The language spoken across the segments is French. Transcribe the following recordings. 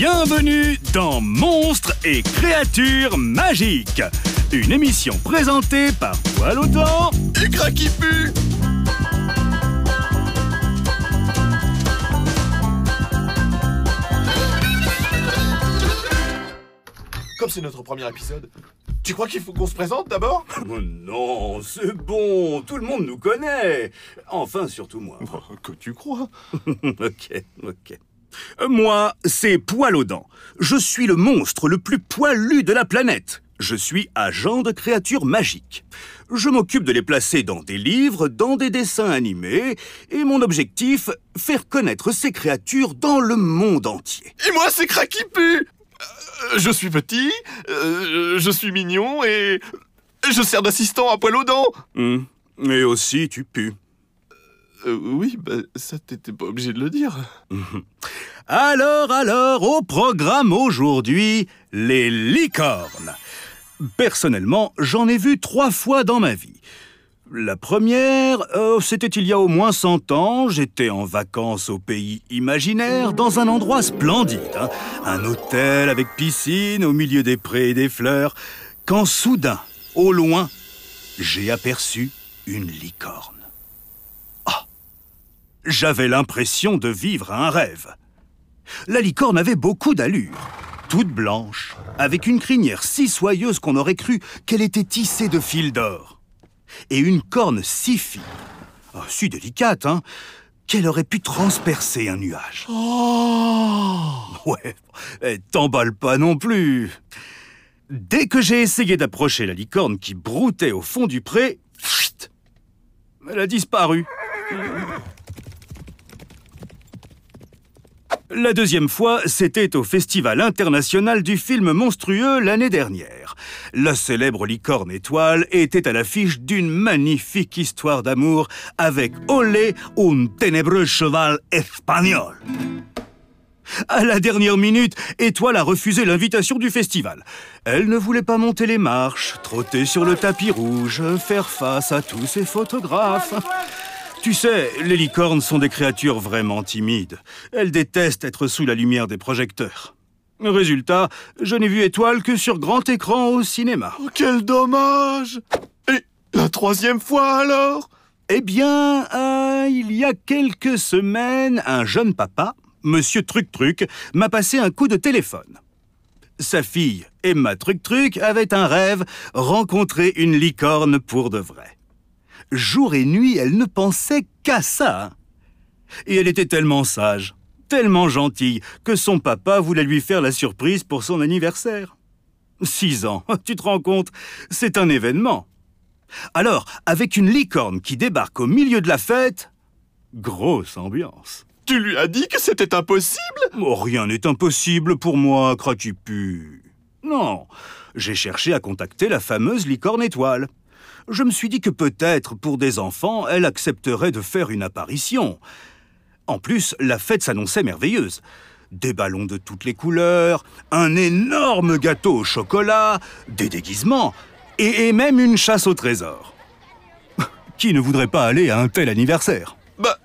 Bienvenue dans Monstres et créatures magiques, une émission présentée par Poil et Cracky Pu. Comme c'est notre premier épisode, tu crois qu'il faut qu'on se présente d'abord? Oh Non, c'est bon, tout le monde nous connaît. Enfin, surtout moi. Que tu crois? Ok, ok. Moi, c'est Poil aux dents. Je suis le monstre le plus poilu de la planète. Je suis agent de créatures magiques. Je m'occupe de les placer dans des livres, dans des dessins animés, et mon objectif, faire connaître ces créatures dans le monde entier. Et moi, c'est Cracky Pu Euh, Je suis petit, euh, je suis mignon et je sers d'assistant à poil aux dents. Hmm. Et aussi, tu pues. Euh, oui, bah, ça t'étais pas obligé de le dire. Alors, alors, au programme aujourd'hui, les licornes. Personnellement, j'en ai vu trois fois dans ma vie. La première, euh, c'était il y a au moins 100 ans. J'étais en vacances au pays imaginaire, dans un endroit splendide. hein. Un hôtel avec piscine au milieu des prés et des fleurs. Quand soudain, au loin, j'ai aperçu une licorne. J'avais l'impression de vivre un rêve. La licorne avait beaucoup d'allure. Toute blanche, avec une crinière si soyeuse qu'on aurait cru qu'elle était tissée de fils d'or. Et une corne si fine, ah, si délicate, hein, qu'elle aurait pu transpercer un nuage. Oh Ouais, eh, t'emballe pas non plus. Dès que j'ai essayé d'approcher la licorne qui broutait au fond du pré, pfft, elle a disparu. La deuxième fois, c'était au Festival international du film monstrueux l'année dernière. La célèbre licorne étoile était à l'affiche d'une magnifique histoire d'amour avec Olé, un ténébreux cheval espagnol. À la dernière minute, Étoile a refusé l'invitation du festival. Elle ne voulait pas monter les marches, trotter sur le tapis rouge, faire face à tous ces photographes. Tu sais, les licornes sont des créatures vraiment timides. Elles détestent être sous la lumière des projecteurs. Résultat, je n'ai vu Étoile que sur grand écran au cinéma. Oh, quel dommage Et la troisième fois alors? Eh bien, euh, il y a quelques semaines, un jeune papa, Monsieur Truc Truc, m'a passé un coup de téléphone. Sa fille, Emma Truc Truc, avait un rêve, rencontrer une licorne pour de vrai. Jour et nuit, elle ne pensait qu'à ça. Et elle était tellement sage, tellement gentille, que son papa voulait lui faire la surprise pour son anniversaire. Six ans, tu te rends compte, c'est un événement. Alors, avec une licorne qui débarque au milieu de la fête, grosse ambiance. Tu lui as dit que c'était impossible? Oh, rien n'est impossible pour moi, Craquipu. Non, j'ai cherché à contacter la fameuse licorne étoile. Je me suis dit que peut-être, pour des enfants, elle accepterait de faire une apparition. En plus, la fête s'annonçait merveilleuse. Des ballons de toutes les couleurs, un énorme gâteau au chocolat, des déguisements, et, et même une chasse au trésor. Qui ne voudrait pas aller à un tel anniversaire? Bah,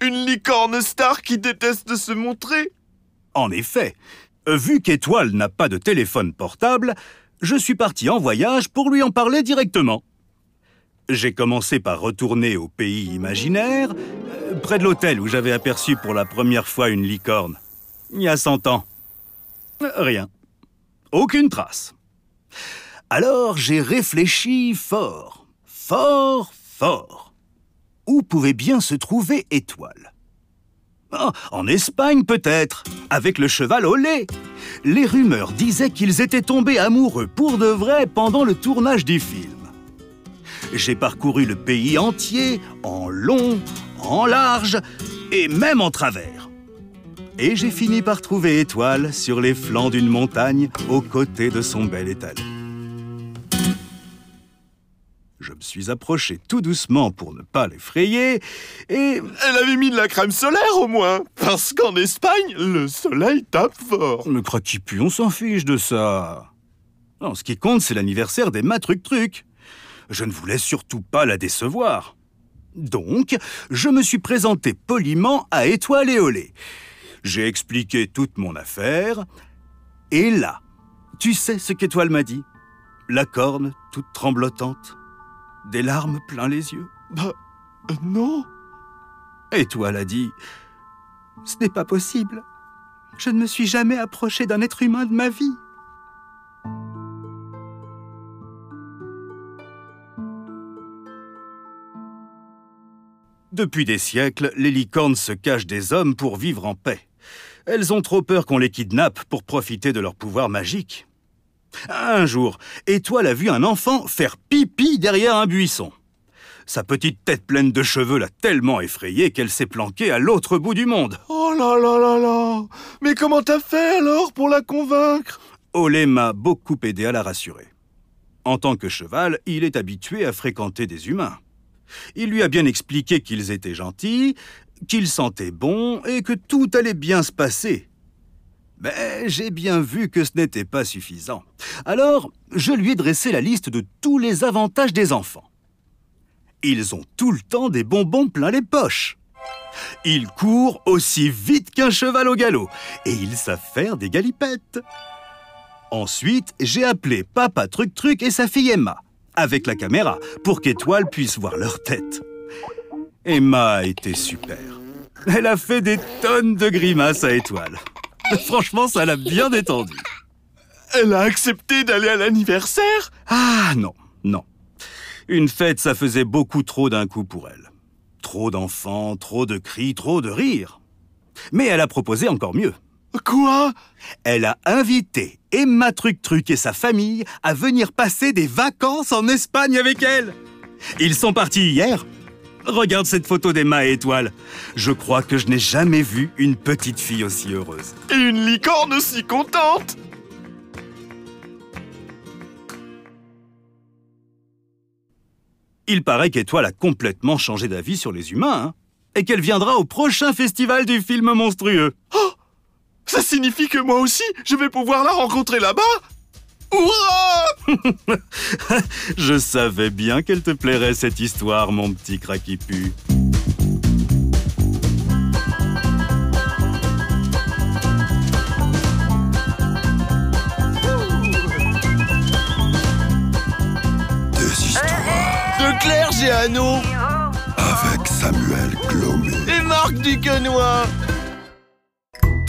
une licorne star qui déteste se montrer En effet, vu qu'Étoile n'a pas de téléphone portable, je suis parti en voyage pour lui en parler directement. J'ai commencé par retourner au pays imaginaire, euh, près de l'hôtel où j'avais aperçu pour la première fois une licorne. Il y a cent ans. Euh, Rien. Aucune trace. Alors j'ai réfléchi fort, fort, fort. Où pouvait bien se trouver Étoile? Ah, En Espagne peut-être, avec le cheval au lait. Les rumeurs disaient qu'ils étaient tombés amoureux pour de vrai pendant le tournage du film. J'ai parcouru le pays entier, en long, en large et même en travers. Et j'ai fini par trouver Étoile sur les flancs d'une montagne aux côtés de son bel étal. Je me suis approché tout doucement pour ne pas l'effrayer et Elle avait mis de la crème solaire au moins Parce qu'en Espagne, le soleil tape fort Le craquipu, on s'en fiche de ça? Non, ce qui compte, c'est l'anniversaire d'Emma Truc Truc. Je ne voulais surtout pas la décevoir. Donc, je me suis présenté poliment à Étoile et Olé. J'ai expliqué toute mon affaire. Et là, tu sais ce qu'Étoile m'a dit? La corne, toute tremblotante, des larmes plein les yeux. Bah, euh, non. Étoile a dit Ce n'est pas possible. Je ne me suis jamais approché d'un être humain de ma vie. Depuis des siècles, les licornes se cachent des hommes pour vivre en paix. Elles ont trop peur qu'on les kidnappe pour profiter de leur pouvoir magique. Un jour, Étoile a vu un enfant faire pipi derrière un buisson. Sa petite tête pleine de cheveux l'a tellement effrayée qu'elle s'est planquée à l'autre bout du monde. Oh là là là là Mais comment t'as fait alors pour la convaincre? Olé m'a beaucoup aidé à la rassurer. En tant que cheval, il est habitué à fréquenter des humains. Il lui a bien expliqué qu'ils étaient gentils, qu'ils sentaient bon et que tout allait bien se passer. Mais j'ai bien vu que ce n'était pas suffisant. Alors, je lui ai dressé la liste de tous les avantages des enfants. Ils ont tout le temps des bonbons plein les poches. Ils courent aussi vite qu'un cheval au galop et ils savent faire des galipettes. Ensuite, j'ai appelé Papa Truc Truc et sa fille Emma avec la caméra pour qu'Étoile puisse voir leur tête. Emma a été super. Elle a fait des tonnes de grimaces à Étoile. Franchement, ça l'a bien détendue. Elle a accepté d'aller à l'anniversaire? Ah non, non. Une fête, ça faisait beaucoup trop d'un coup pour elle. Trop d'enfants, trop de cris, trop de rires. Mais elle a proposé encore mieux. Quoi? Elle a invité Emma Truc Truc et sa famille à venir passer des vacances en Espagne avec elle. Ils sont partis hier. Regarde cette photo d'Emma et Étoile. Je crois que je n'ai jamais vu une petite fille aussi heureuse. Et une licorne aussi contente Il paraît qu'Étoile a complètement changé d'avis sur les humains, hein, et qu'elle viendra au prochain festival du film monstrueux. Oh Ça signifie que moi aussi, je vais pouvoir la rencontrer là-bas Hurrah Je savais bien qu'elle te plairait cette histoire, mon petit craquipu. Deux histoires De Claire Géano avec Samuel Glomé. et Marc Duquesnoy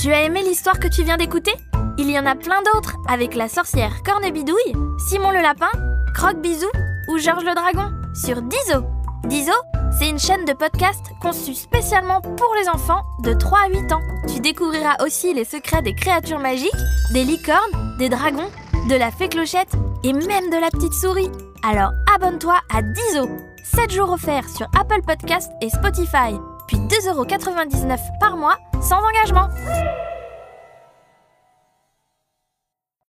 Tu as aimé l'histoire que tu viens d'écouter? Il y en a plein d'autres avec la sorcière Cornebidouille, Simon le lapin, Croque Bisou ou Georges le dragon sur Dizo. Dizo, c'est une chaîne de podcast conçue spécialement pour les enfants de 3 à 8 ans. Tu découvriras aussi les secrets des créatures magiques, des licornes, des dragons, de la fée clochette et même de la petite souris. Alors abonne-toi à Dizo. 7 jours offerts sur Apple Podcast et Spotify, puis 2,99€ par mois sans engagement.